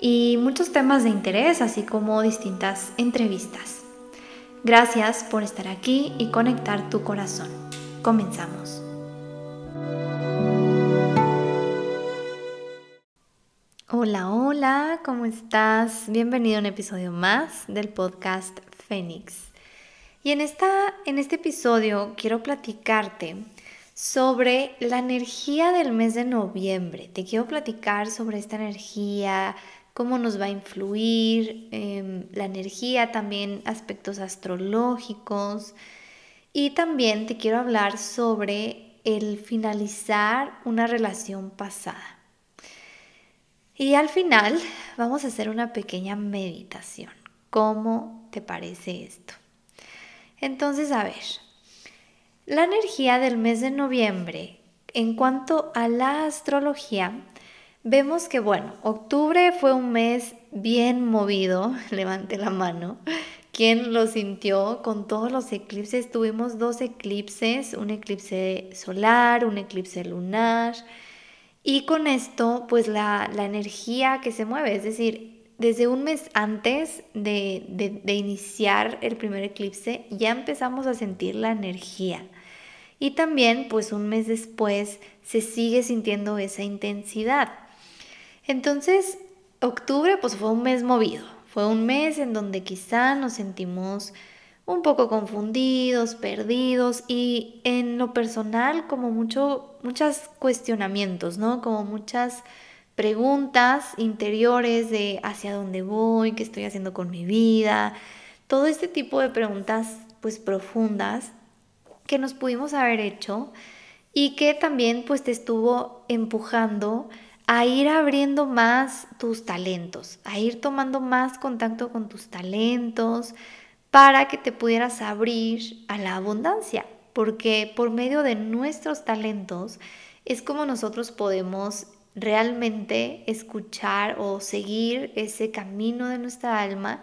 y muchos temas de interés, así como distintas entrevistas. Gracias por estar aquí y conectar tu corazón. Comenzamos. Hola, hola, ¿cómo estás? Bienvenido a un episodio más del podcast Fénix. Y en, esta, en este episodio quiero platicarte sobre la energía del mes de noviembre. Te quiero platicar sobre esta energía, cómo nos va a influir em, la energía, también aspectos astrológicos. Y también te quiero hablar sobre el finalizar una relación pasada. Y al final vamos a hacer una pequeña meditación. ¿Cómo te parece esto? Entonces, a ver, la energía del mes de noviembre, en cuanto a la astrología, vemos que, bueno, octubre fue un mes bien movido, levante la mano, quien lo sintió con todos los eclipses. Tuvimos dos eclipses, un eclipse solar, un eclipse lunar. Y con esto, pues la, la energía que se mueve, es decir, desde un mes antes de, iniciar el primer eclipse ya empezamos a sentir la energía. Y también pues un mes después se sigue sintiendo esa intensidad. Entonces, octubre pues fue un mes movido. Fue un mes en donde quizá nos sentimos un poco confundidos, perdidos y en lo personal como mucho, muchos cuestionamientos, ¿no? Como muchas preguntas interiores de hacia dónde voy, qué estoy haciendo con mi vida, todo este tipo de preguntas pues profundas que nos pudimos haber hecho y que también pues te estuvo empujando a ir abriendo más tus talentos, a ir tomando más contacto con tus talentos para que te pudieras abrir a la abundancia, porque por medio de nuestros talentos es como nosotros podemos realmente escuchar o seguir ese camino de nuestra alma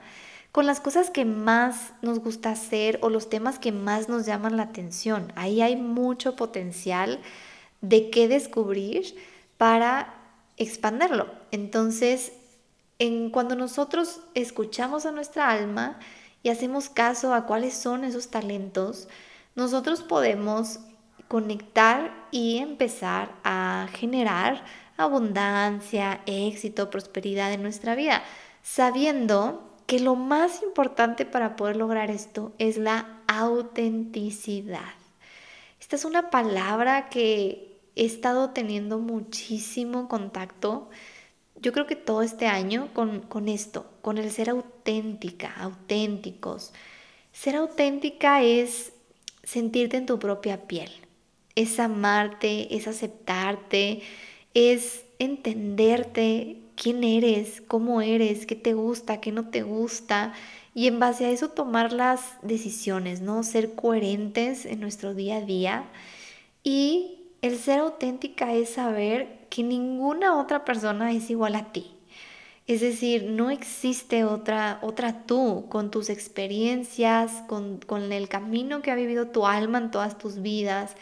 con las cosas que más nos gusta hacer o los temas que más nos llaman la atención. Ahí hay mucho potencial de qué descubrir para expanderlo. Entonces, en cuando nosotros escuchamos a nuestra alma y hacemos caso a cuáles son esos talentos, nosotros podemos conectar y empezar a generar abundancia, éxito, prosperidad en nuestra vida, sabiendo que lo más importante para poder lograr esto es la autenticidad. Esta es una palabra que he estado teniendo muchísimo contacto, yo creo que todo este año con, con esto, con el ser auténtica, auténticos. Ser auténtica es sentirte en tu propia piel, es amarte, es aceptarte, es entenderte quién eres, cómo eres, qué te gusta, qué no te gusta y en base a eso tomar las decisiones, ¿no? Ser coherentes en nuestro día a día y el ser auténtica es saber que ninguna otra persona es igual a ti. Es decir, no existe otra, otra tú con tus experiencias, con, con el camino que ha vivido tu alma en todas tus vidas,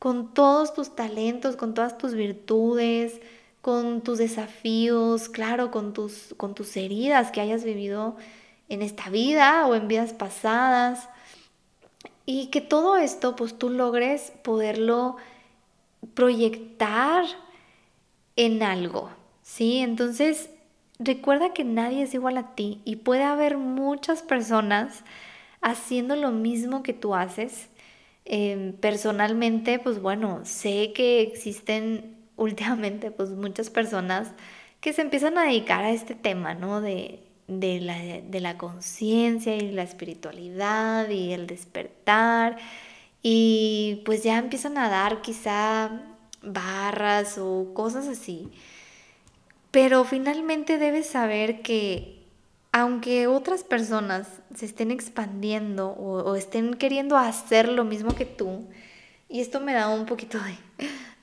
con todos tus talentos, con todas tus virtudes, con tus desafíos, claro, con tus, con tus heridas que hayas vivido en esta vida o en vidas pasadas. Y que todo esto, pues tú logres poderlo proyectar en algo, ¿sí? Entonces, recuerda que nadie es igual a ti y puede haber muchas personas haciendo lo mismo que tú haces Em, personalmente, pues bueno, sé que existen últimamente pues muchas personas que se empiezan a dedicar a este tema, ¿no? De, de la, de la conciencia y la espiritualidad y el despertar. Y pues ya empiezan a dar quizá barras o cosas así. pero finalmente debes saber que aunque otras personas se estén expandiendo o, estén queriendo hacer lo mismo que tú, y esto me da un poquito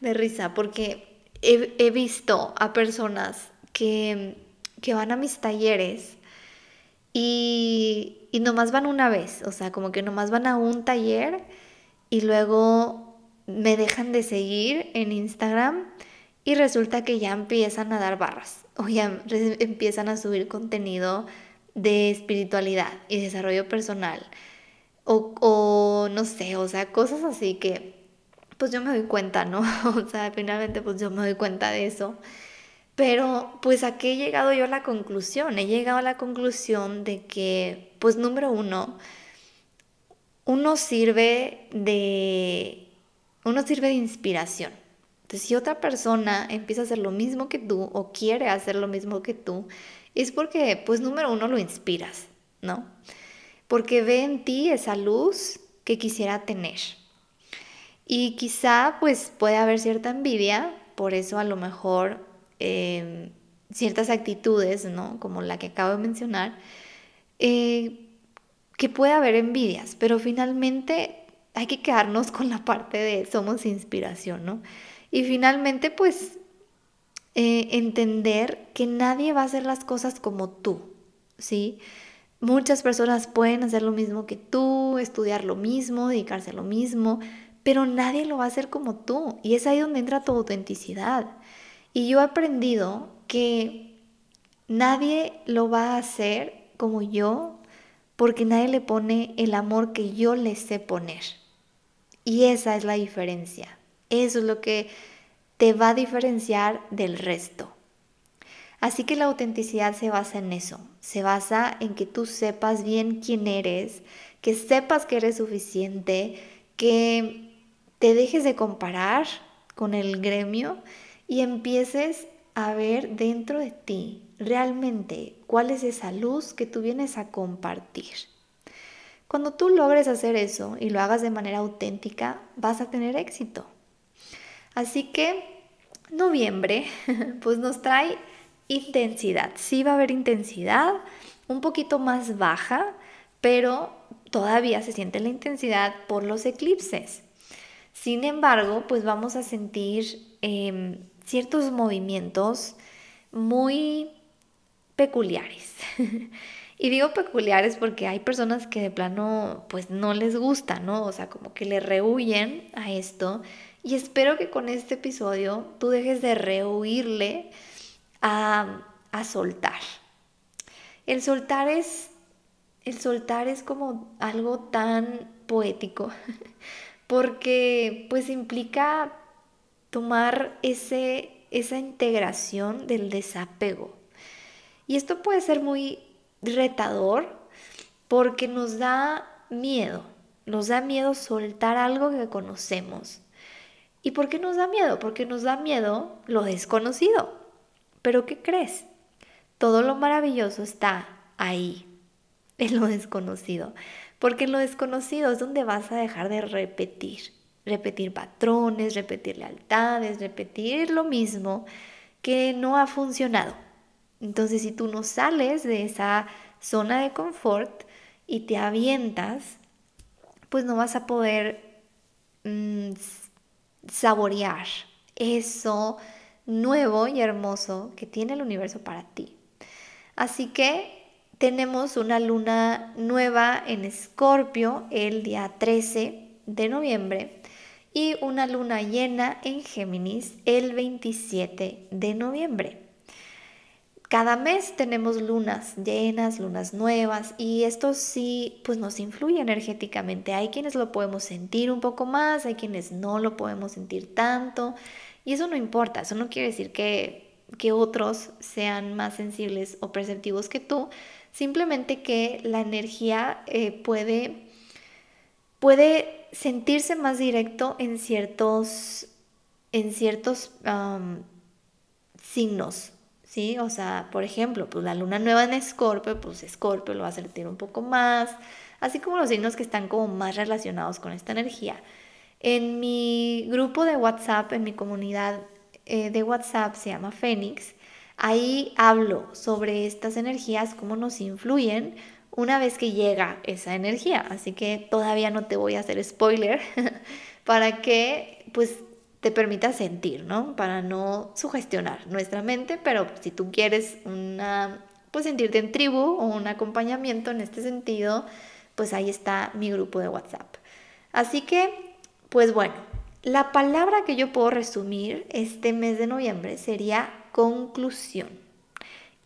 de, risa porque he, visto a personas que, que van a mis talleres y, y nomás van una vez, o sea, como que nomás van a un taller y luego me dejan de seguir en Instagram y resulta que ya empiezan a dar barras o ya empiezan a subir contenido de espiritualidad y desarrollo personal o, o no sé, o sea, cosas así que pues yo me doy cuenta, ¿no? O sea, finalmente pues yo me doy cuenta de eso. Pero pues aquí he llegado yo a la conclusión, he llegado a la conclusión de que pues número uno, uno sirve de, uno sirve de inspiración. Entonces si otra persona empieza a hacer lo mismo que tú o quiere hacer lo mismo que tú, es porque pues número uno lo inspiras, ¿no? Porque ve en ti esa luz que quisiera tener. Y quizá pues puede haber cierta envidia, por eso a lo mejor Em, ciertas actitudes, ¿no? Como la que acabo de mencionar, eh, que puede haber envidias, pero finalmente hay que quedarnos con la parte de somos inspiración, ¿no? Y finalmente, pues, eh, entender que nadie va a hacer las cosas como tú, ¿sí? Muchas personas pueden hacer lo mismo que tú, estudiar lo mismo, dedicarse a lo mismo, pero nadie lo va a hacer como tú. Y es ahí donde entra tu autenticidad. Y yo he aprendido que nadie lo va a hacer como yo porque nadie le pone el amor que yo le sé poner. Y esa es la diferencia. Eso es lo que te va a diferenciar del resto. Así que la autenticidad se basa en eso, se basa en que tú sepas bien quién eres, que sepas que eres suficiente, que te dejes de comparar con el gremio y empieces a ver dentro de ti realmente cuál es esa luz que tú vienes a compartir. Cuando tú logres hacer eso y lo hagas de manera auténtica, vas a tener éxito. Así que noviembre pues nos trae intensidad. Sí va a haber intensidad, un poquito más baja, pero todavía se siente la intensidad por los eclipses. Sin embargo, pues vamos a sentir em, ciertos movimientos muy peculiares. y digo peculiares porque hay personas que de plano pues no les gusta, ¿no? O sea, como que le rehuyen a esto. Y espero que con este episodio tú dejes de rehuirle a, a soltar. El soltar es el soltar es como algo tan poético porque pues implica tomar ese, esa integración del desapego. Y esto puede ser muy retador porque nos da miedo, nos da miedo soltar algo que conocemos. ¿Y por qué nos da miedo? Porque nos da miedo lo desconocido. Pero ¿qué crees? Todo lo maravilloso está ahí, en lo desconocido. Porque en lo desconocido es donde vas a dejar de repetir repetir patrones, repetir lealtades, repetir lo mismo que no ha funcionado. Entonces, si tú no sales de esa zona de confort y te avientas, pues no vas a poder mm, saborear eso nuevo y hermoso que tiene el universo para ti. Así que tenemos una luna nueva en Escorpio el día 13 de noviembre y una luna llena en Géminis el 27 de noviembre. Cada mes tenemos lunas llenas, lunas nuevas y esto sí pues nos influye energéticamente. Hay quienes lo podemos sentir un poco más, hay quienes no lo podemos sentir tanto y eso no importa, eso no quiere decir que, que otros sean más sensibles o perceptivos que tú, simplemente que la energía eh, puede, puede sentirse más directo en ciertos, en ciertos signos, ¿sí? O sea, por ejemplo, pues la luna nueva en Escorpio, pues Escorpio lo va a sentir un poco más, así como los signos que están como más relacionados con esta energía. En mi grupo de WhatsApp, en mi comunidad eh, de WhatsApp se llama Fénix, Ahí hablo sobre estas energías, cómo nos influyen una vez que llega esa energía. Así que todavía no te voy a hacer spoiler para que pues te permita sentir, ¿no? Para no sugestionar nuestra mente, pero si tú quieres una pues sentirte en tribu o un acompañamiento en este sentido, pues ahí está mi grupo de WhatsApp. Así que, pues bueno, la palabra que yo puedo resumir este mes de noviembre sería conclusión.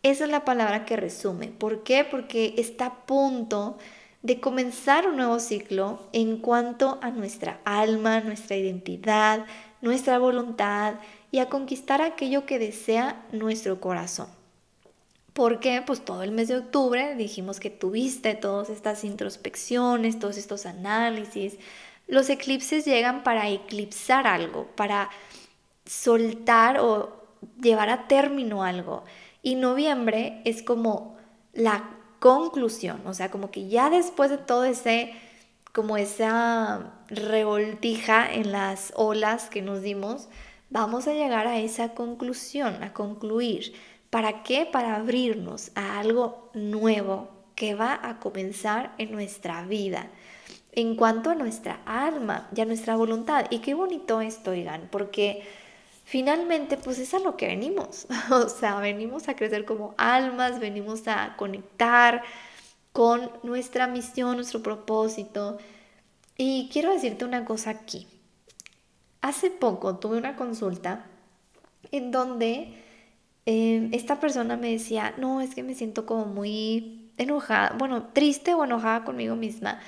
Esa es la palabra que resume. ¿Por qué? Porque está a punto de comenzar un nuevo ciclo en cuanto a nuestra alma, nuestra identidad, nuestra voluntad y a conquistar aquello que desea nuestro corazón. Porque pues todo el mes de octubre dijimos que tuviste todas estas introspecciones, todos estos análisis. Los eclipses llegan para eclipsar algo, para soltar o llevar a término algo. Y noviembre es como la conclusión, o sea, como que ya después de todo ese, como esa revoltija en las olas que nos dimos, vamos a llegar a esa conclusión, a concluir. ¿Para qué? Para abrirnos a algo nuevo que va a comenzar en nuestra vida, en cuanto a nuestra alma y a nuestra voluntad. Y qué bonito esto, oigan, porque finalmente pues es a lo que venimos. o sea, venimos a crecer como almas, venimos a conectar con nuestra misión, nuestro propósito. Y quiero decirte una cosa aquí. Hace poco tuve una consulta en donde Em, esta persona me decía, no, es que me siento como muy enojada, bueno, triste o enojada conmigo misma,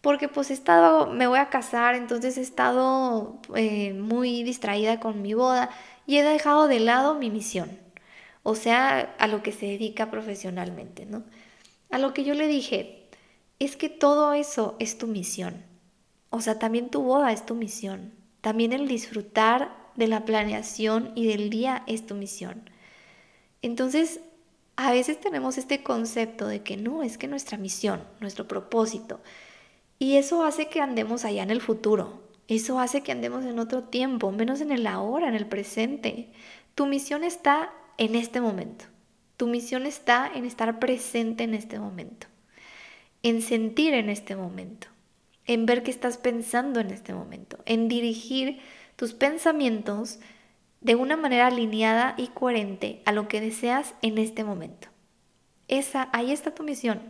porque pues he estado, me voy a casar, entonces he estado eh, muy distraída con mi boda y he dejado de lado mi misión, o sea, a lo que se dedica profesionalmente, ¿no? A lo que yo le dije, es que todo eso es tu misión, o sea, también tu boda es tu misión, también el disfrutar de la planeación y del día es tu misión. Entonces, a veces tenemos este concepto de que no, es que nuestra misión, nuestro propósito, y eso hace que andemos allá en el futuro, eso hace que andemos en otro tiempo, menos en el ahora, en el presente. Tu misión está en este momento, tu misión está en estar presente en este momento, en sentir en este momento, en ver qué estás pensando en este momento, en dirigir tus pensamientos de una manera alineada y coherente a lo que deseas en este momento. Esa, ahí está tu misión.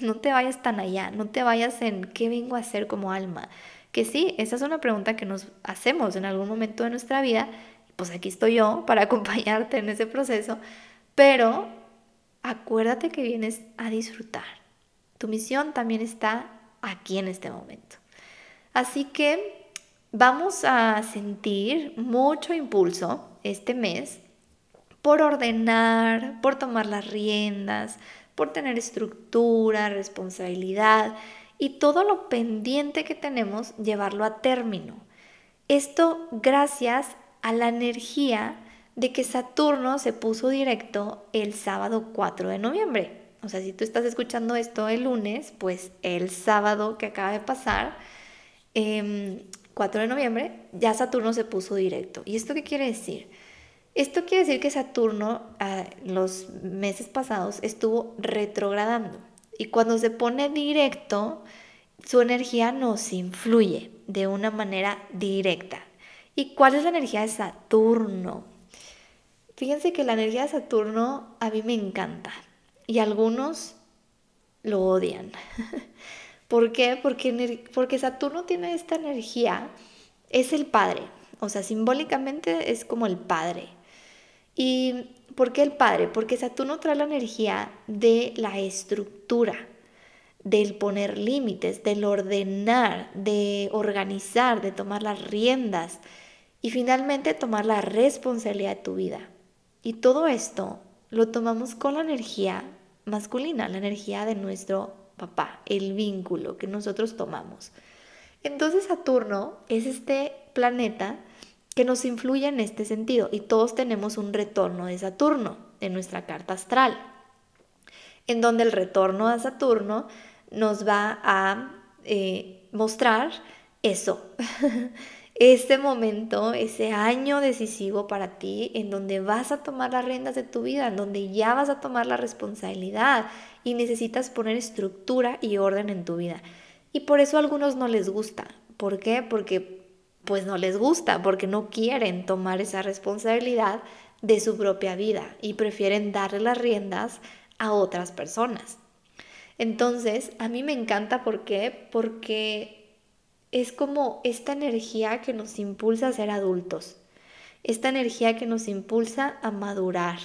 No te vayas tan allá, no te vayas en qué vengo a hacer como alma. Que sí, esa es una pregunta que nos hacemos en algún momento de nuestra vida. Pues aquí estoy yo para acompañarte en ese proceso. Pero acuérdate que vienes a disfrutar. Tu misión también está aquí en este momento. Así que vamos a sentir mucho impulso este mes por ordenar, por tomar las riendas, por tener estructura, responsabilidad y todo lo pendiente que tenemos llevarlo a término. Esto gracias a la energía de que Saturno se puso directo el sábado 4 de noviembre. O sea, si tú estás escuchando esto el lunes, pues el sábado que acaba de pasar, eh, 4 de noviembre, ya Saturno se puso directo. ¿Y esto qué quiere decir? Esto quiere decir que Saturno ah, los meses pasados estuvo retrogradando y cuando se pone directo, su energía nos influye de una manera directa. ¿Y cuál es la energía de Saturno? Fíjense que la energía de Saturno a mí me encanta y algunos lo odian. ¿Por qué? Porque, Saturno tiene esta energía, es el padre, o sea, simbólicamente es como el padre. ¿Y por qué el padre? Porque Saturno trae la energía de la estructura, del poner límites, del ordenar, de organizar, de tomar las riendas y finalmente tomar la responsabilidad de tu vida. Y todo esto lo tomamos con la energía masculina, la energía de nuestro papá, el vínculo que nosotros tomamos. Entonces Saturno es este planeta que nos influye en este sentido y todos tenemos un retorno de Saturno en nuestra carta astral, en donde el retorno a Saturno nos va a eh, mostrar eso, este momento, ese año decisivo para ti, en donde vas a tomar las riendas de tu vida, en donde ya vas a tomar la responsabilidad y necesitas poner estructura y orden en tu vida. Y por eso a algunos no les gusta. ¿Por qué? Porque pues no les gusta, porque no quieren tomar esa responsabilidad de su propia vida y prefieren darle las riendas a otras personas. Entonces, a mí me encanta, ¿por qué? Porque es como esta energía que nos impulsa a ser adultos, esta energía que nos impulsa a madurar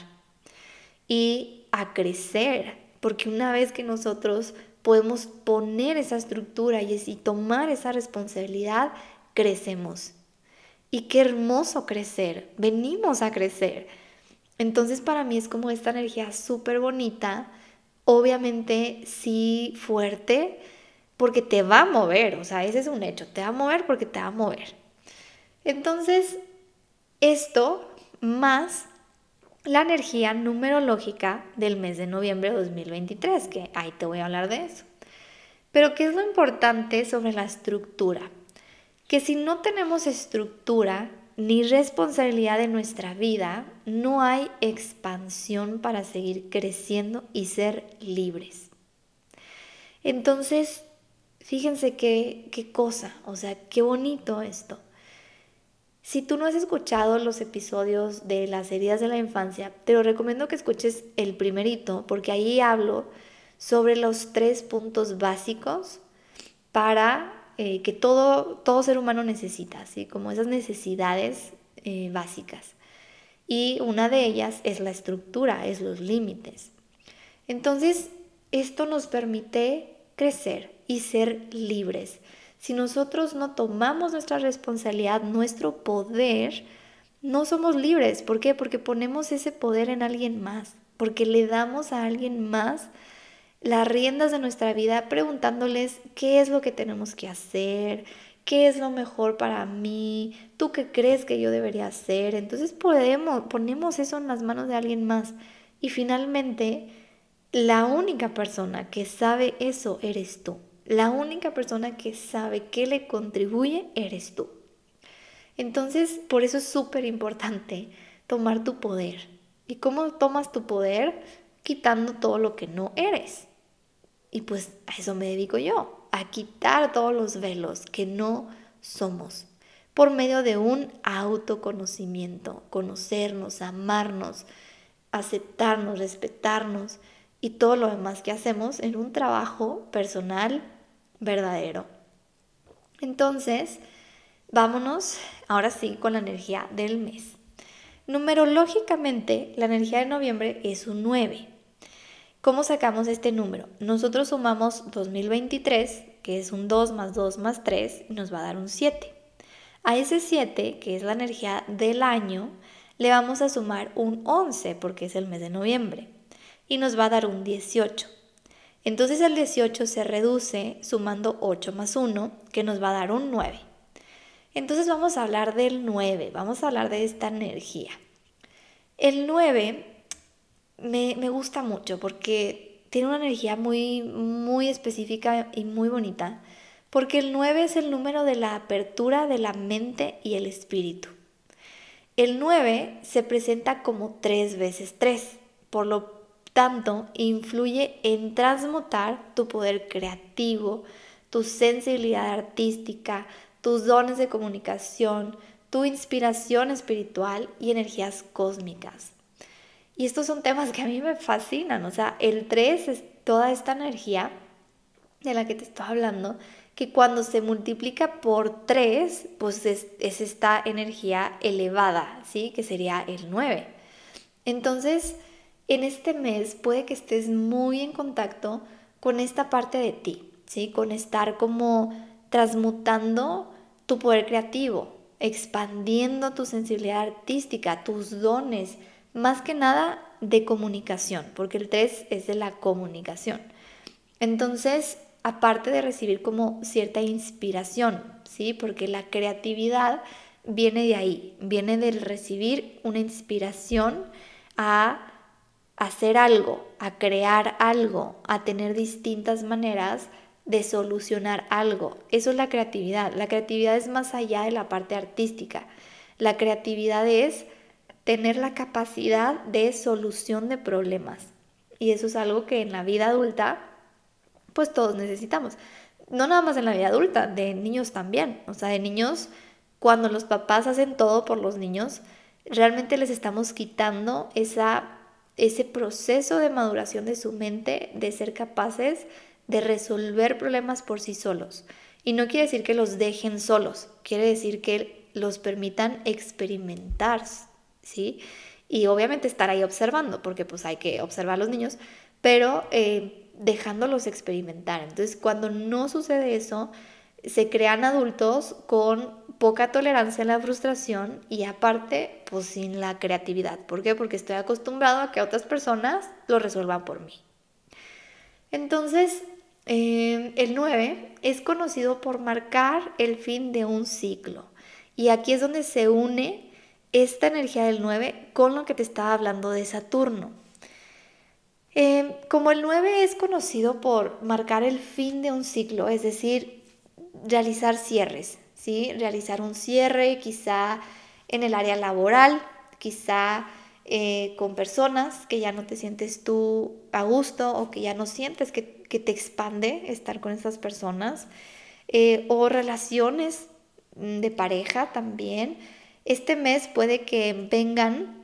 y a crecer, porque una vez que nosotros podemos poner esa estructura y, tomar esa responsabilidad, crecemos. Y qué hermoso crecer, venimos a crecer. Entonces para mí es como esta energía súper bonita, obviamente sí fuerte, porque te va a mover, o sea, ese es un hecho, te va a mover porque te va a mover. Entonces, esto más la energía numerológica del mes de noviembre de 2023, que ahí te voy a hablar de eso. Pero ¿qué es lo importante sobre la estructura? que si no tenemos estructura ni responsabilidad de nuestra vida, no hay expansión para seguir creciendo y ser libres. Entonces, fíjense qué, qué cosa, o sea, qué bonito esto. Si tú no has escuchado los episodios de las heridas de la infancia, te lo recomiendo que escuches el primerito, porque ahí hablo sobre los tres puntos básicos para eh, que todo, todo ser humano necesita, ¿sí? como esas necesidades eh, básicas. Y una de ellas es la estructura, es los límites. Entonces, esto nos permite crecer y ser libres. Si nosotros no tomamos nuestra responsabilidad, nuestro poder, no somos libres. ¿Por qué? Porque ponemos ese poder en alguien más, porque le damos a alguien más las riendas de nuestra vida preguntándoles qué es lo que tenemos que hacer, qué es lo mejor para mí, tú qué crees que yo debería hacer. Entonces podemos, ponemos eso en las manos de alguien más y finalmente la única persona que sabe eso eres tú. La única persona que sabe qué le contribuye eres tú. Entonces, por eso es súper importante tomar tu poder. ¿Y cómo tomas tu poder? Quitando todo lo que no eres. Y pues a eso me dedico yo, a quitar todos los velos que no somos, por medio de un autoconocimiento, conocernos, amarnos, aceptarnos, respetarnos y todo lo demás que hacemos en un trabajo personal verdadero. Entonces, vámonos ahora sí con la energía del mes. Numerológicamente, la energía de noviembre es un 9. ¿Cómo sacamos este número? Nosotros sumamos 2023, que es un 2 más 2 más 3, y nos va a dar un 7. A ese 7, que es la energía del año, le vamos a sumar un 11, porque es el mes de noviembre, y nos va a dar un 18. Entonces el 18 se reduce sumando 8 más 1, que nos va a dar un 9. Entonces vamos a hablar del 9, vamos a hablar de esta energía. El 9 me, gusta mucho porque tiene una energía muy, muy específica y muy bonita, porque el 9 es el número de la apertura de la mente y el espíritu. El 9 se presenta como 3 veces 3, por lo tanto influye en transmutar tu poder creativo, tu sensibilidad artística, tus dones de comunicación, tu inspiración espiritual y energías cósmicas. Y estos son temas que a mí me fascinan, o sea, el 3 es toda esta energía de la que te estoy hablando, que cuando se multiplica por 3, pues es, esta energía elevada, ¿sí? Que sería el 9. Entonces, en este mes puede que estés muy en contacto con esta parte de ti, ¿sí? Con estar como transmutando tu poder creativo, expandiendo tu sensibilidad artística, tus dones, más que nada de comunicación, porque el 3 es de la comunicación. Entonces, aparte de recibir como cierta inspiración, ¿sí? Porque la creatividad viene de ahí, viene del recibir una inspiración a hacer algo, a crear algo, a tener distintas maneras de solucionar algo. Eso es la creatividad. La creatividad es más allá de la parte artística. La creatividad es tener la capacidad de solución de problemas. Y eso es algo que en la vida adulta, pues todos necesitamos. No nada más en la vida adulta, de niños también. O sea, de niños, cuando los papás hacen todo por los niños, realmente les estamos quitando esa, ese proceso de maduración de su mente, de ser capaces de resolver problemas por sí solos. Y no quiere decir que los dejen solos, quiere decir que los permitan experimentar, ¿sí? Y obviamente estar ahí observando, porque pues hay que observar a los niños, pero eh, dejándolos experimentar. Entonces, cuando no sucede eso, se crean adultos con poca tolerancia a la frustración y aparte, pues sin la creatividad. ¿Por qué? Porque estoy acostumbrado a que otras personas lo resuelvan por mí. Entonces, eh, el 9 es conocido por marcar el fin de un ciclo. Y aquí es donde se une esta energía del 9 con lo que te estaba hablando de Saturno. Eh, como el 9 es conocido por marcar el fin de un ciclo, es decir, realizar cierres, ¿sí? Realizar un cierre quizá en el área laboral, quizá eh, con personas que ya no te sientes tú a gusto o que ya no sientes que, te expande estar con esas personas, eh, o relaciones mm, de pareja también. Este mes puede que vengan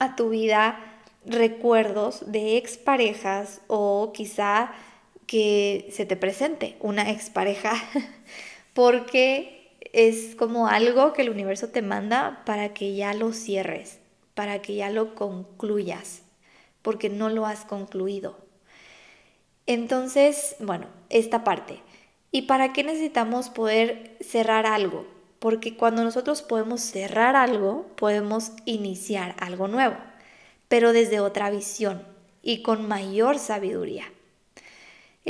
a tu vida recuerdos de exparejas o quizá que se te presente una expareja porque es como algo que el universo te manda para que ya lo cierres para que ya lo concluyas, porque no lo has concluido. Entonces, bueno, esta parte. ¿Y para qué necesitamos poder cerrar algo? Porque cuando nosotros podemos cerrar algo, podemos iniciar algo nuevo, pero desde otra visión y con mayor sabiduría.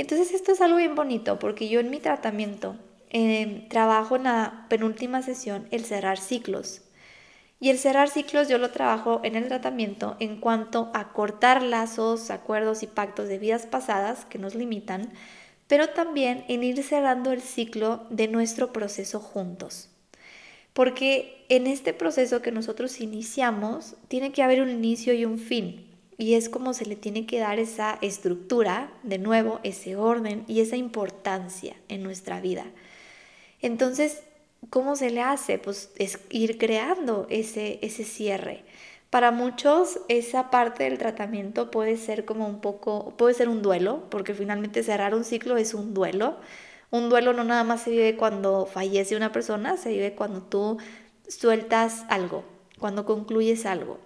Entonces esto es algo bien bonito porque yo en mi tratamiento eh, trabajo en la penúltima sesión el cerrar ciclos. Y el cerrar ciclos yo lo trabajo en el tratamiento en cuanto a cortar lazos, acuerdos y pactos de vidas pasadas que nos limitan, pero también en ir cerrando el ciclo de nuestro proceso juntos. Porque en este proceso que nosotros iniciamos, tiene que haber un inicio y un fin. Y es como se le tiene que dar esa estructura, de nuevo, ese orden y esa importancia en nuestra vida. Entonces, ¿Cómo se le hace? Pues es ir creando ese, ese cierre. Para muchos esa parte del tratamiento puede ser como un poco, puede ser un duelo, porque finalmente cerrar un ciclo es un duelo. Un duelo no nada más se vive cuando fallece una persona, se vive cuando tú sueltas algo, cuando concluyes algo.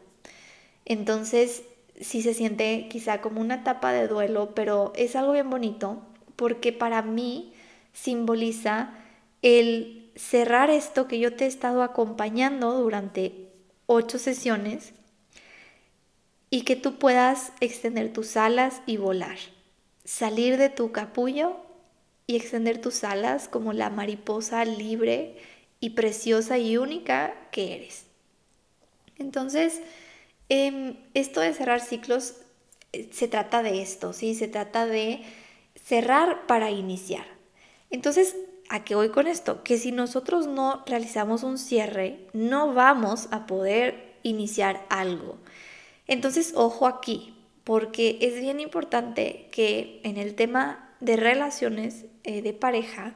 Entonces, sí se siente quizá como una etapa de duelo, pero es algo bien bonito porque para mí simboliza el cerrar esto que yo te he estado acompañando durante ocho sesiones y que tú puedas extender tus alas y volar, salir de tu capullo y extender tus alas como la mariposa libre y preciosa y única que eres. Entonces, em, esto de cerrar ciclos eh, se trata de esto, ¿sí? Se trata de cerrar para iniciar. Entonces, ¿A qué voy con esto? Que si nosotros no realizamos un cierre, no vamos a poder iniciar algo. Entonces, ojo aquí, porque es bien importante que en el tema de relaciones eh, de pareja,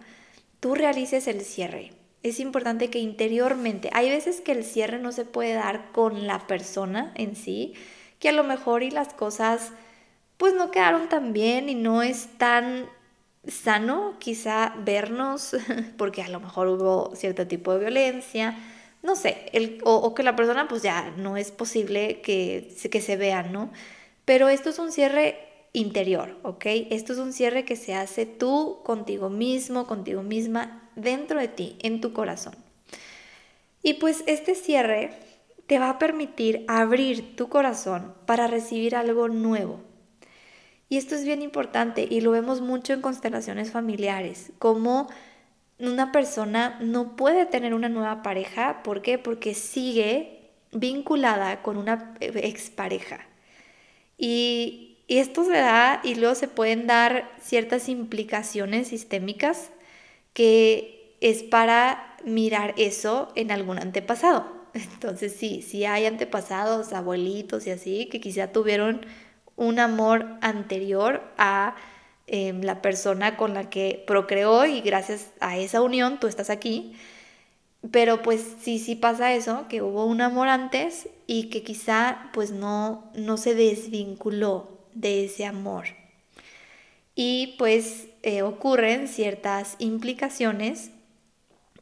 tú realices el cierre. Es importante que interiormente, hay veces que el cierre no se puede dar con la persona en sí, que a lo mejor y las cosas pues no quedaron tan bien y no es tan sano quizá vernos porque a lo mejor hubo cierto tipo de violencia, no sé, el, o, que la persona pues ya no es posible que, que se vea, ¿no? Pero esto es un cierre interior, ¿ok? Esto es un cierre que se hace tú contigo mismo, contigo misma, dentro de ti, en tu corazón. Y pues este cierre te va a permitir abrir tu corazón para recibir algo nuevo, y esto es bien importante y lo vemos mucho en constelaciones familiares, como una persona no puede tener una nueva pareja, ¿por qué? Porque sigue vinculada con una expareja. Y esto se da y luego se pueden dar ciertas implicaciones sistémicas que es para mirar eso en algún antepasado. Entonces sí, sí hay antepasados, abuelitos y así, que quizá tuvieron un amor anterior a em, la persona con la que procreó y gracias a esa unión tú estás aquí. Pero pues sí, sí pasa eso, que hubo un amor antes y que quizá pues no, no se desvinculó de ese amor. Y pues eh, ocurren ciertas implicaciones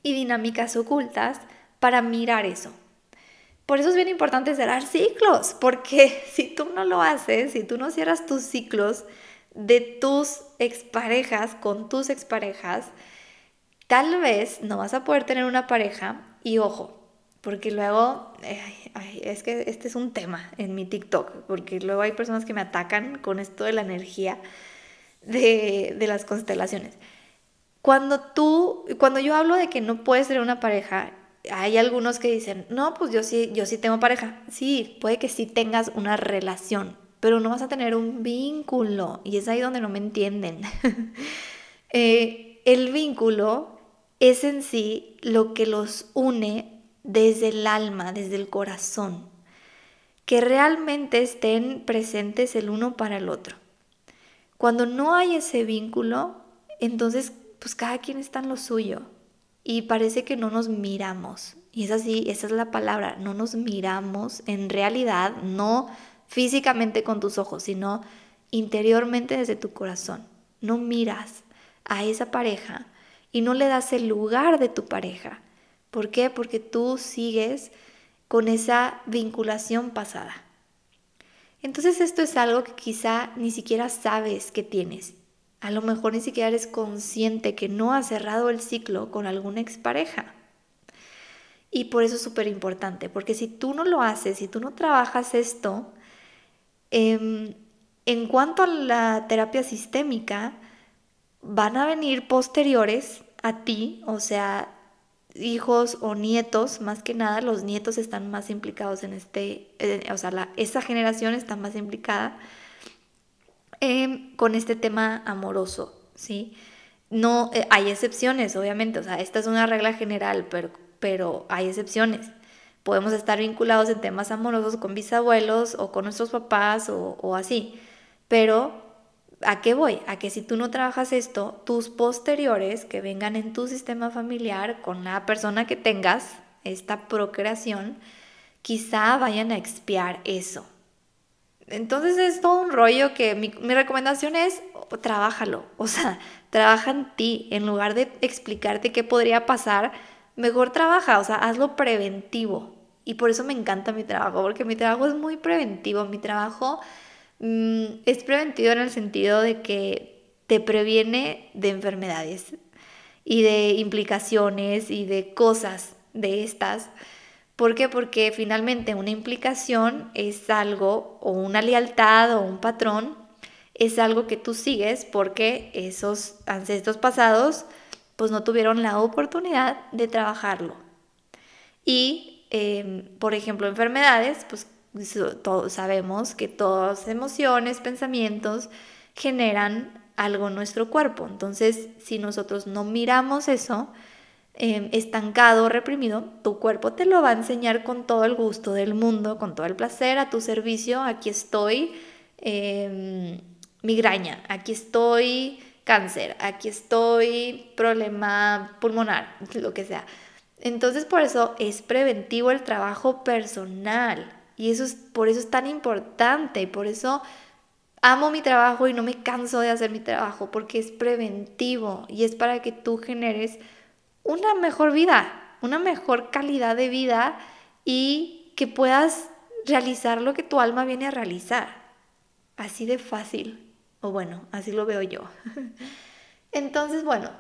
y dinámicas ocultas para mirar eso. Por eso es bien importante cerrar ciclos, porque si tú no lo haces, si tú no cierras tus ciclos de tus exparejas con tus exparejas, tal vez no vas a poder tener una pareja y ojo, porque luego, es que este es un tema en mi TikTok, porque luego hay personas que me atacan con esto de la energía de, de las constelaciones. Cuando tú, cuando yo hablo de que no puedes tener una pareja, hay algunos que dicen, no, pues yo sí, yo sí tengo pareja. Sí, puede que sí tengas una relación, pero no vas a tener un vínculo. Y es ahí donde no me entienden. Eh, el vínculo es en sí lo que los une desde el alma, desde el corazón. Que realmente estén presentes el uno para el otro. Cuando no hay ese vínculo, entonces pues cada quien está en lo suyo y parece que no nos miramos. Y es así, esa es la palabra, no nos miramos en realidad, no físicamente con tus ojos, sino interiormente desde tu corazón. No miras a esa pareja y no le das el lugar de tu pareja. ¿Por qué? Porque tú sigues con esa vinculación pasada. Entonces esto es algo que quizá ni siquiera sabes que tienes a lo mejor ni siquiera eres consciente que no has cerrado el ciclo con alguna expareja. Y por eso es súper importante, porque si tú no lo haces, si tú no trabajas esto, em, en cuanto a la terapia sistémica, van a venir posteriores a ti, o sea, hijos o nietos, más que nada, los nietos están más implicados en este, eh, o sea, esa generación está más implicada Em, con este tema amoroso, ¿sí? No, eh, hay excepciones, obviamente, o sea, esta es una regla general, pero, pero hay excepciones. Podemos estar vinculados en temas amorosos con bisabuelos o con nuestros papás o así, pero ¿a qué voy? A que si tú no trabajas esto, tus posteriores que vengan en tu sistema familiar con la persona que tengas, esta procreación, quizá vayan a expiar eso. Entonces es todo un rollo que mi, recomendación es, trabájalo, o sea, trabaja en ti, en lugar de explicarte qué podría pasar, mejor trabaja, o sea, hazlo preventivo. Y por eso me encanta mi trabajo, porque mi trabajo es muy preventivo, mi trabajo es preventivo en el sentido de que te previene de enfermedades y de implicaciones y de cosas de estas ¿Por qué? Porque finalmente una implicación es algo, o una lealtad o un patrón, es algo que tú sigues porque esos ancestros pasados pues no tuvieron la oportunidad de trabajarlo. Y, em, por ejemplo, enfermedades, pues todos sabemos que todas emociones, pensamientos generan algo en nuestro cuerpo. Entonces, si nosotros no miramos eso, Em, estancado, reprimido, tu cuerpo te lo va a enseñar con todo el gusto del mundo, con todo el placer, a tu servicio, aquí estoy, em, migraña, aquí estoy, cáncer, aquí estoy, problema pulmonar, lo que sea. Entonces por eso es preventivo el trabajo personal y eso es, por eso es tan importante y por eso amo mi trabajo y no me canso de hacer mi trabajo porque es preventivo y es para que tú generes una mejor vida, una mejor calidad de vida y que puedas realizar lo que tu alma viene a realizar. Así de fácil. O bueno, así lo veo yo. Entonces, bueno,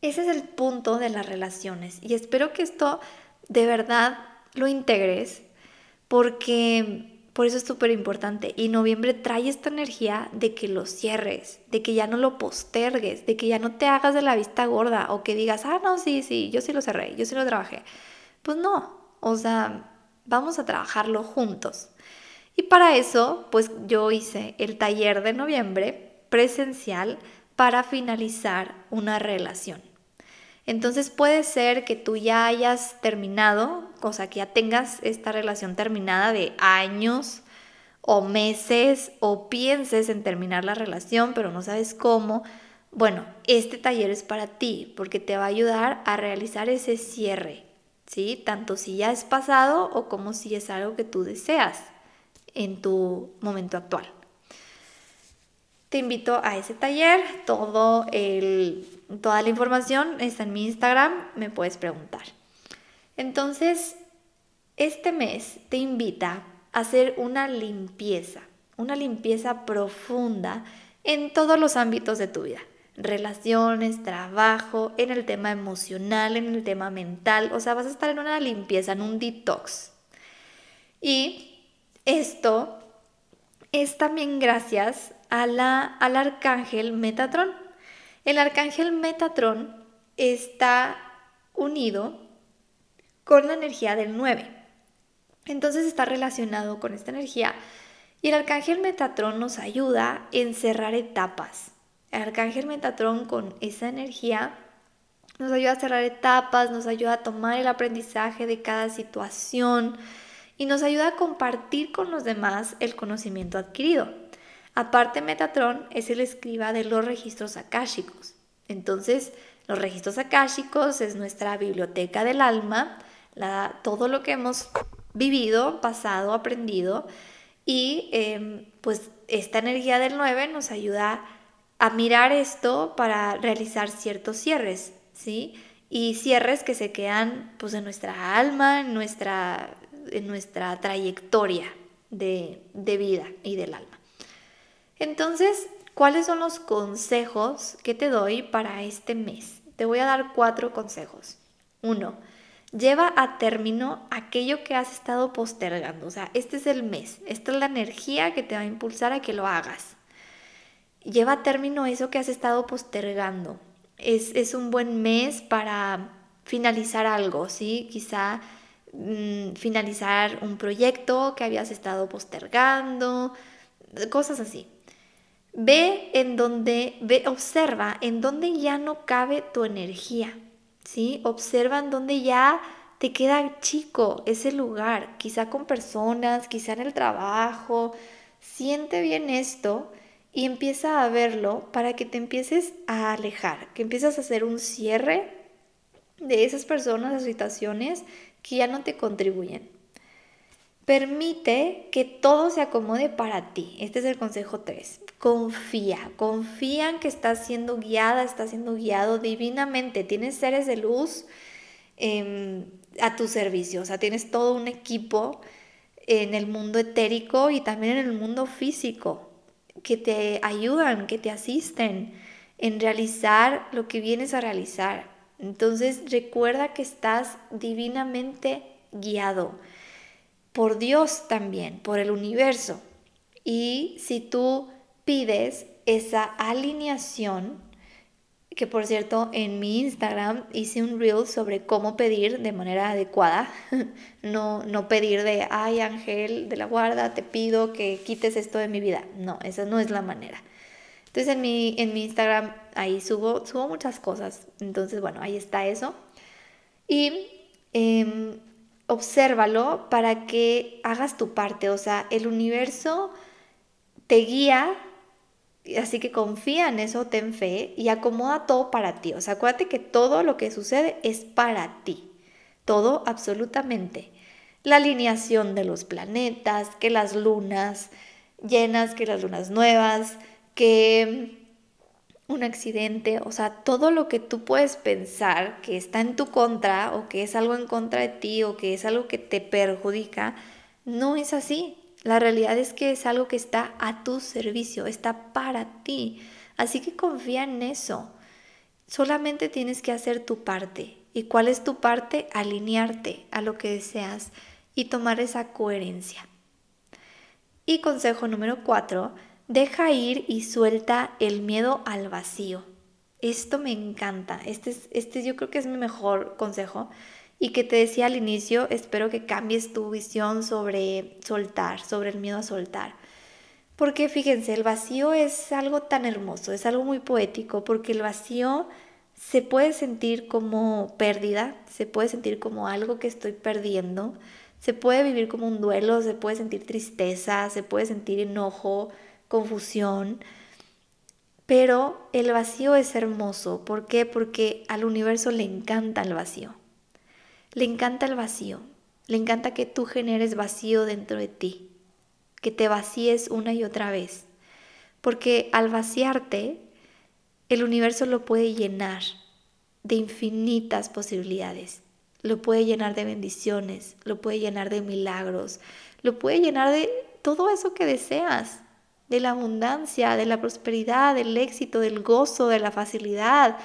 ese es el punto de las relaciones. Y espero que esto de verdad lo integres porque por eso es súper importante. Y noviembre trae esta energía de que lo cierres, de que ya no lo postergues, de que ya no te hagas de la vista gorda o que digas, ah, no, sí, sí, yo sí lo cerré, yo sí lo trabajé. Pues no, o sea, vamos a trabajarlo juntos. Y para eso, pues yo hice el taller de noviembre presencial para finalizar una relación. Entonces puede ser que tú ya hayas terminado, o sea, que ya tengas esta relación terminada de años o meses o pienses en terminar la relación, pero no sabes cómo. Bueno, este taller es para ti porque te va a ayudar a realizar ese cierre, ¿sí? Tanto si ya es pasado o como si es algo que tú deseas en tu momento actual. Te invito a ese taller, todo el Toda la información está en mi Instagram, me puedes preguntar. Entonces, este mes te invita a hacer una limpieza, una limpieza profunda en todos los ámbitos de tu vida. Relaciones, trabajo, en el tema emocional, en el tema mental. O sea, vas a estar en una limpieza, en un detox. Y esto es también gracias a la, al arcángel Metatron. El arcángel Metatron está unido con la energía del 9. Entonces está relacionado con esta energía. Y el arcángel Metatron nos ayuda en cerrar etapas. El arcángel Metatron con esa energía nos ayuda a cerrar etapas, nos ayuda a tomar el aprendizaje de cada situación y nos ayuda a compartir con los demás el conocimiento adquirido. Aparte, Metatron es el escriba de los registros akáshicos. Entonces, los registros akáshicos es nuestra biblioteca del alma, todo lo que hemos vivido, pasado, aprendido. Y em, pues esta energía del 9 nos ayuda a mirar esto para realizar ciertos cierres, ¿sí? Y cierres que se quedan pues en nuestra alma, en nuestra, en nuestra trayectoria de vida y del alma. Entonces, ¿cuáles son los consejos que te doy para este mes? Te voy a dar cuatro consejos. Uno, lleva a término aquello que has estado postergando. O sea, este es el mes, esta es la energía que te va a impulsar a que lo hagas. Lleva a término eso que has estado postergando. Es, un buen mes para finalizar algo, ¿sí? Quizá mm, finalizar un proyecto que habías estado postergando, cosas así. Ve en donde, ve, observa en donde ya no cabe tu energía, ¿sí? Observa en donde ya te queda chico ese lugar, quizá con personas, quizá en el trabajo. Siente bien esto y empieza a verlo para que te empieces a alejar, que empieces a hacer un cierre de esas personas, de situaciones que ya no te contribuyen. Permite que todo se acomode para ti. Este es el consejo 3. Confía, confía en que estás siendo guiada, estás siendo guiado divinamente. Tienes seres de luz em, a tu servicio, o sea, tienes todo un equipo en el mundo etérico y también en el mundo físico que te ayudan, que te asisten en realizar lo que vienes a realizar. Entonces recuerda que estás divinamente guiado por Dios también, por el universo. Y si tú pides esa alineación, que por cierto en mi Instagram hice un reel sobre cómo pedir de manera adecuada, no, no pedir de, ay Ángel de la guarda, te pido que quites esto de mi vida. No, esa no es la manera. Entonces en mi, en mi Instagram ahí subo, subo muchas cosas. Entonces bueno, ahí está eso. Y em, obsérvalo para que hagas tu parte. O sea, el universo te guía, así que confía en eso, ten fe y acomoda todo para ti. O sea, acuérdate que todo lo que sucede es para ti. Todo absolutamente. La alineación de los planetas, que las lunas llenas, que las lunas nuevas, que un accidente, o sea, todo lo que tú puedes pensar que está en tu contra o que es algo en contra de ti o que es algo que te perjudica, no es así. La realidad es que es algo que está a tu servicio, está para ti. Así que confía en eso. Solamente tienes que hacer tu parte. ¿Y cuál es tu parte? Alinearte a lo que deseas y tomar esa coherencia. Y consejo número cuatro, Deja ir y suelta el miedo al vacío. Esto me encanta. Este, es, este yo creo que es mi mejor consejo. y que te decía al inicio, espero que cambies tu visión sobre soltar, sobre el miedo a soltar. Porque fíjense, el vacío es algo tan hermoso, es algo muy poético, porque el vacío se puede sentir como pérdida, se puede sentir como algo que estoy perdiendo, se puede vivir como un duelo, se puede sentir tristeza, se puede sentir enojo, confusión, pero el vacío es hermoso. ¿Por qué? Porque al universo le encanta el vacío. Le encanta el vacío. Le encanta que tú generes vacío dentro de ti. Que te vacíes una y otra vez. Porque al vaciarte, el universo lo puede llenar de infinitas posibilidades. Lo puede llenar de bendiciones, lo puede llenar de milagros, lo puede llenar de todo eso que deseas de la abundancia, de la prosperidad, del éxito, del gozo, de la facilidad.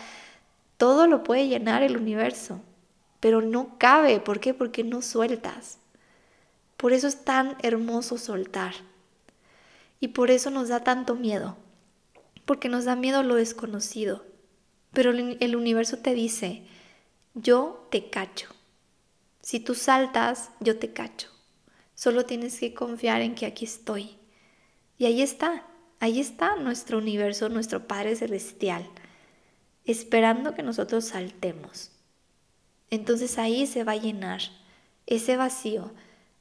Todo lo puede llenar el universo, pero no cabe. ¿Por qué? Porque no sueltas. Por eso es tan hermoso soltar. Y por eso nos da tanto miedo. Porque nos da miedo lo desconocido. Pero el universo te dice, yo te cacho. Si tú saltas, yo te cacho. Solo tienes que confiar en que aquí estoy y ahí está, ahí está nuestro universo, nuestro Padre Celestial, esperando que nosotros saltemos. Entonces ahí se va a llenar ese vacío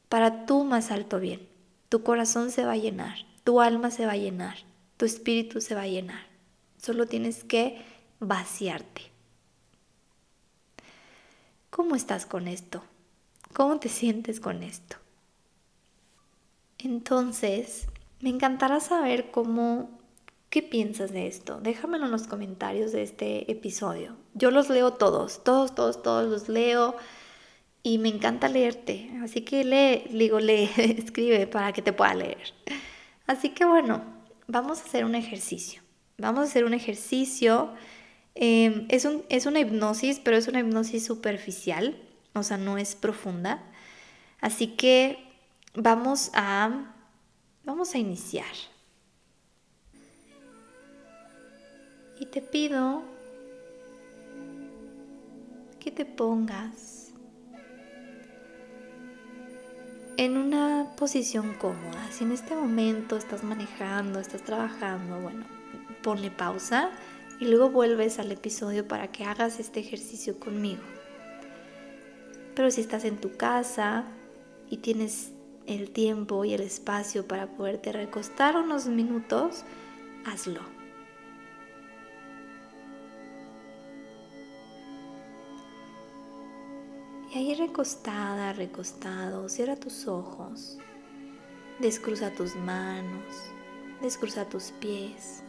para tu más alto bien. Tu corazón se va a llenar, tu alma se va a llenar, tu espíritu se va a llenar. Solo tienes que vaciarte. ¿Cómo estás con esto? ¿Cómo te sientes con esto? Entonces, me encantará saber cómo, qué piensas de esto. Déjamelo en los comentarios de este episodio. Yo los leo todos, todos, todos, todos los leo y me encanta leerte. Así que lee, digo, lee, escribe para que te pueda leer. Así que bueno, vamos a hacer un ejercicio. Vamos a hacer un ejercicio. Em, es, un, es una hipnosis, pero es una hipnosis superficial, o sea, no es profunda. Así que vamos a Vamos a iniciar. Y te pido que te pongas en una posición cómoda. Si en este momento estás manejando, estás trabajando, bueno, ponle pausa y luego vuelves al episodio para que hagas este ejercicio conmigo. Pero si estás en tu casa y tienes el tiempo y el espacio para poderte recostar unos minutos, hazlo. Y ahí recostada, recostado, cierra tus ojos, descruza tus manos, descruza tus pies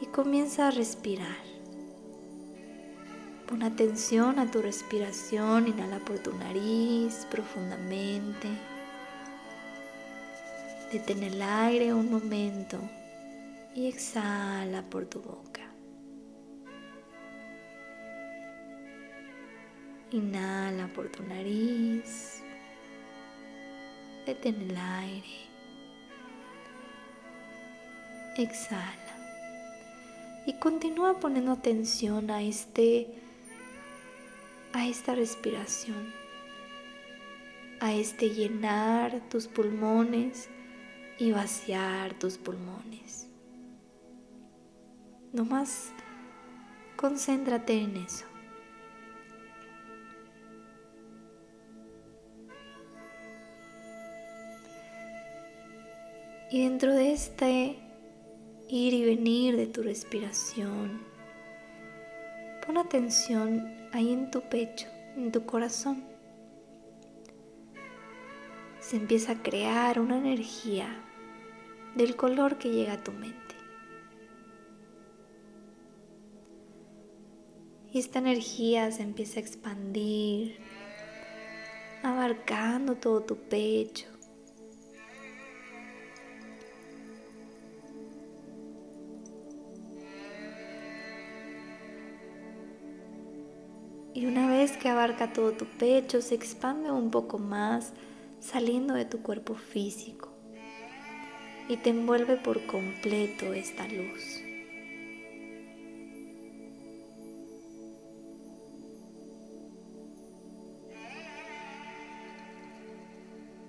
y comienza a respirar. Pon atención a tu respiración, inhala por tu nariz profundamente. Detén el aire un momento y exhala por tu boca. Inhala por tu nariz. Detén el aire. Exhala. Y continúa poniendo atención a este a esta respiración, a este llenar tus pulmones y vaciar tus pulmones. Nomás concéntrate en eso. Y dentro de este ir y venir de tu respiración, pon atención ahí en tu pecho, en tu corazón. Se empieza a crear una energía del color que llega a tu mente. Y esta energía se empieza a expandir, abarcando todo tu pecho, que abarca todo tu pecho se expande un poco más saliendo de tu cuerpo físico y te envuelve por completo esta luz.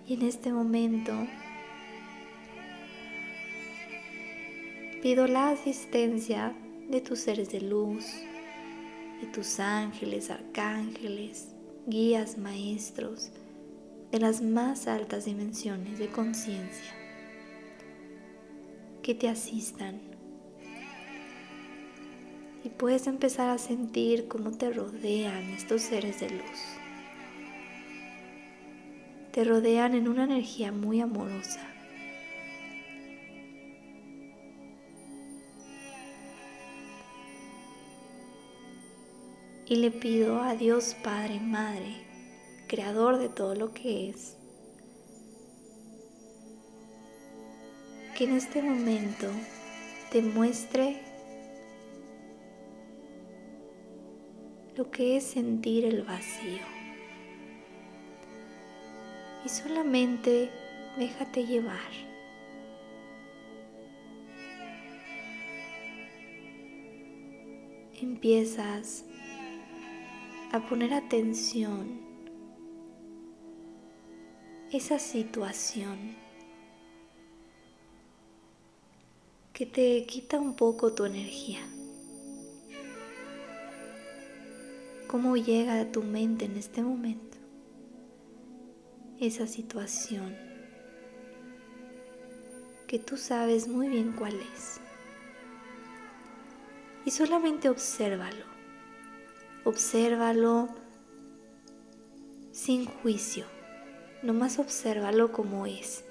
Y en este momento pido la asistencia de tus seres de luz, de tus ángeles, arcángeles, guías, maestros, de las más altas dimensiones de conciencia, que te asistan. Y puedes empezar a sentir cómo te rodean estos seres de luz. Te rodean en una energía muy amorosa. Y le pido a Dios Padre, Madre, Creador de todo lo que es, que en este momento te muestre lo que es sentir el vacío. Y solamente déjate llevar. Empiezas a poner atención esa situación que te quita un poco tu energía. ¿Cómo llega a tu mente en este momento esa situación que tú sabes muy bien cuál es? Y solamente obsérvalo obsérvalo sin juicio, nomás obsérvalo como es,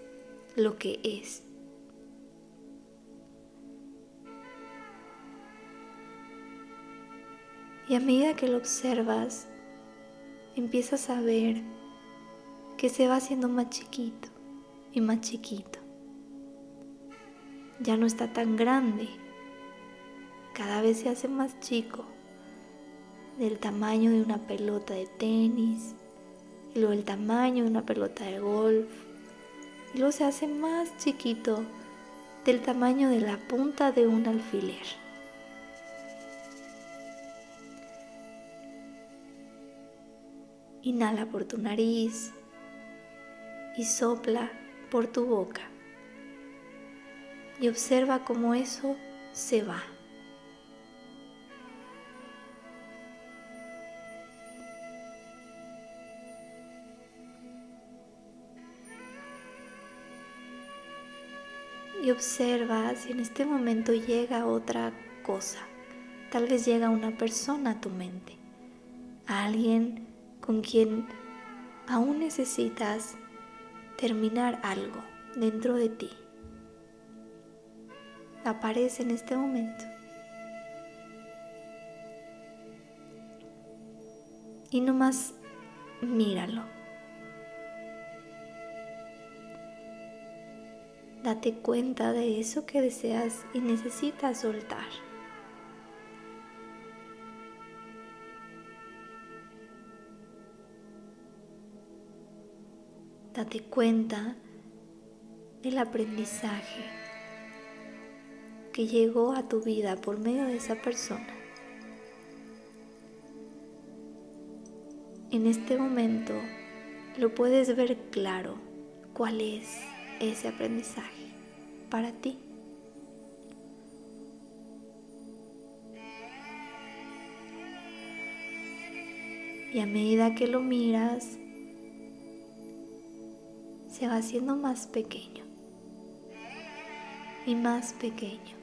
lo que es. Y a medida que lo observas, empiezas a ver que se va haciendo más chiquito y más chiquito. Ya no está tan grande, cada vez se hace más chico del tamaño de una pelota de tenis, y luego el tamaño de una pelota de golf, y luego se hace más chiquito del tamaño de la punta de un alfiler. Inhala por tu nariz y sopla por tu boca. Y observa cómo eso se va. Y observa si en este momento llega otra cosa. Tal vez llega una persona a tu mente, alguien con quien aún necesitas terminar algo dentro de ti. Aparece en este momento. Y nomás míralo. Date cuenta de eso que deseas y necesitas soltar. Date cuenta del aprendizaje que llegó a tu vida por medio de esa persona. En este momento lo puedes ver claro cuál es ese aprendizaje para ti. Y a medida que lo miras, se va haciendo más pequeño y más pequeño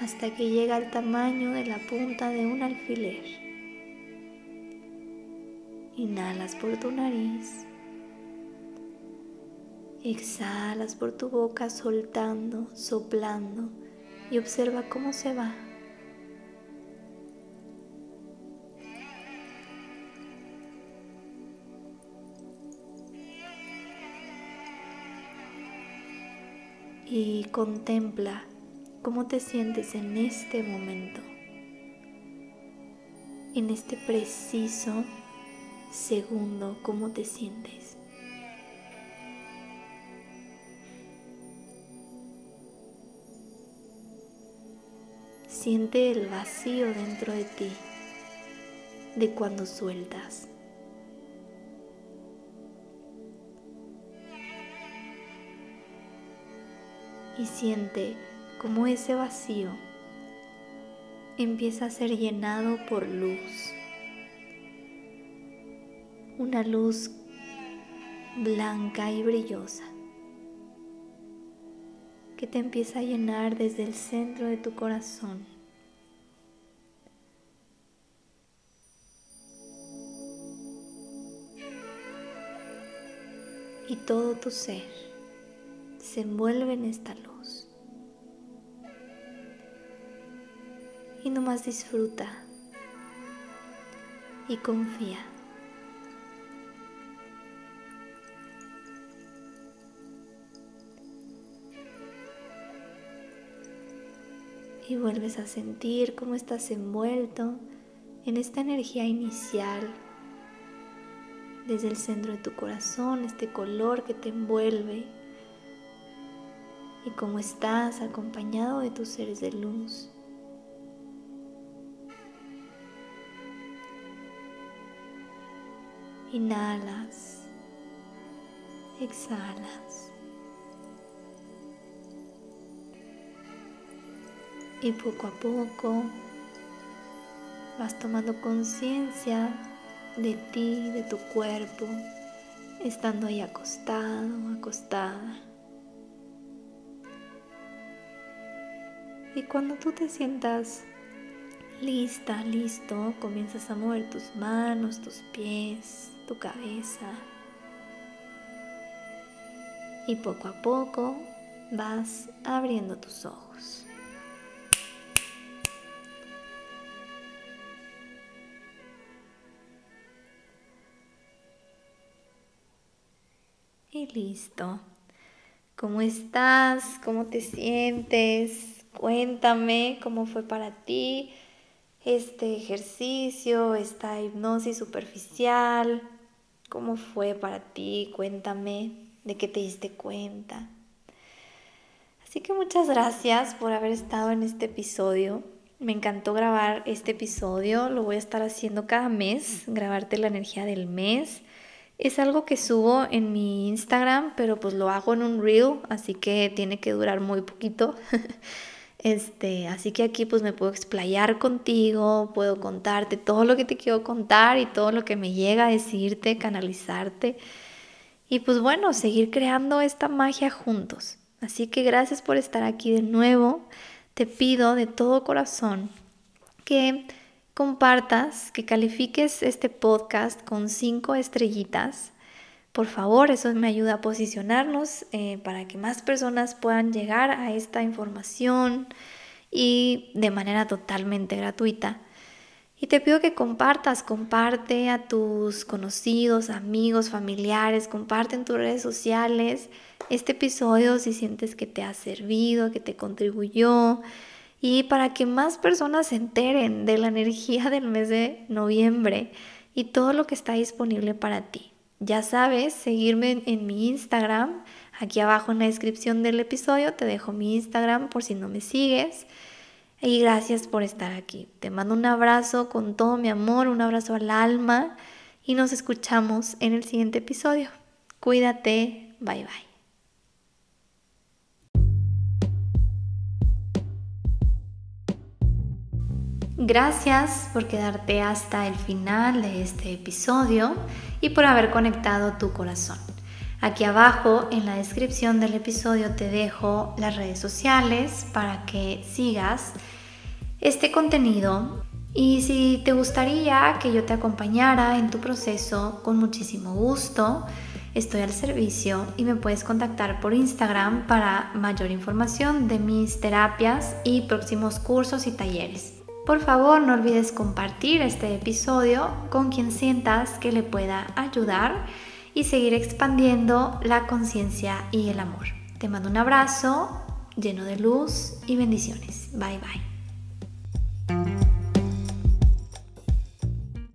hasta que llega al tamaño de la punta de un alfiler. Inhalas por tu nariz Exhalas por tu boca soltando, soplando y observa cómo se va. Y contempla cómo te sientes en este momento, en este preciso segundo, cómo te sientes. Siente el vacío dentro de ti de cuando sueltas. Y siente como ese vacío empieza a ser llenado por luz. Una luz blanca y brillosa que te empieza a llenar desde el centro de tu corazón. Y todo tu ser se envuelve en esta luz. Y nomás disfruta y confía. Y vuelves a sentir cómo estás envuelto en esta energía inicial desde el centro de tu corazón, este color que te envuelve y cómo estás acompañado de tus seres de luz. Inhalas, exhalas. Y poco a poco vas tomando conciencia de ti, de tu cuerpo, estando ahí acostado, acostada. Y cuando tú te sientas lista, listo, comienzas a mover tus manos, tus pies, tu cabeza. Y poco a poco vas abriendo tus ojos. Listo. ¿Cómo estás? ¿Cómo te sientes? Cuéntame cómo fue para ti este ejercicio, esta hipnosis superficial. ¿Cómo fue para ti? Cuéntame de qué te diste cuenta. Así que muchas gracias por haber estado en este episodio. Me encantó grabar este episodio. Lo voy a estar haciendo cada mes, grabarte la energía del mes. Es algo que subo en mi Instagram, pero pues lo hago en un reel, así que tiene que durar muy poquito. Este, así que aquí pues me puedo explayar contigo, puedo contarte todo lo que te quiero contar y todo lo que me llega a decirte, canalizarte. Y pues bueno, seguir creando esta magia juntos. Así que gracias por estar aquí de nuevo. Te pido de todo corazón que compartas, que califiques este podcast con cinco estrellitas. Por favor, eso me ayuda a posicionarnos eh, para que más personas puedan llegar a esta información y de manera totalmente gratuita. Y te pido que compartas, comparte a tus conocidos, amigos, familiares, comparte en tus redes sociales este episodio si sientes que te ha servido, que te contribuyó y para que más personas se enteren de la energía del mes de noviembre y todo lo que está disponible para ti. Ya sabes, seguirme en, mi Instagram. Aquí abajo en la descripción del episodio te dejo mi Instagram por si no me sigues. Y gracias por estar aquí. Te mando un abrazo con todo mi amor, un abrazo al alma y nos escuchamos en el siguiente episodio. Cuídate, bye bye. Gracias por quedarte hasta el final de este episodio y por haber conectado tu corazón. Aquí abajo en la descripción del episodio te dejo las redes sociales para que sigas este contenido y si te gustaría que yo te acompañara en tu proceso, con muchísimo gusto, estoy al servicio y me puedes contactar por Instagram para mayor información de mis terapias y próximos cursos y talleres. Por favor, no olvides compartir este episodio con quien sientas que le pueda ayudar y seguir expandiendo la conciencia y el amor. Te mando un abrazo lleno de luz y bendiciones. Bye bye.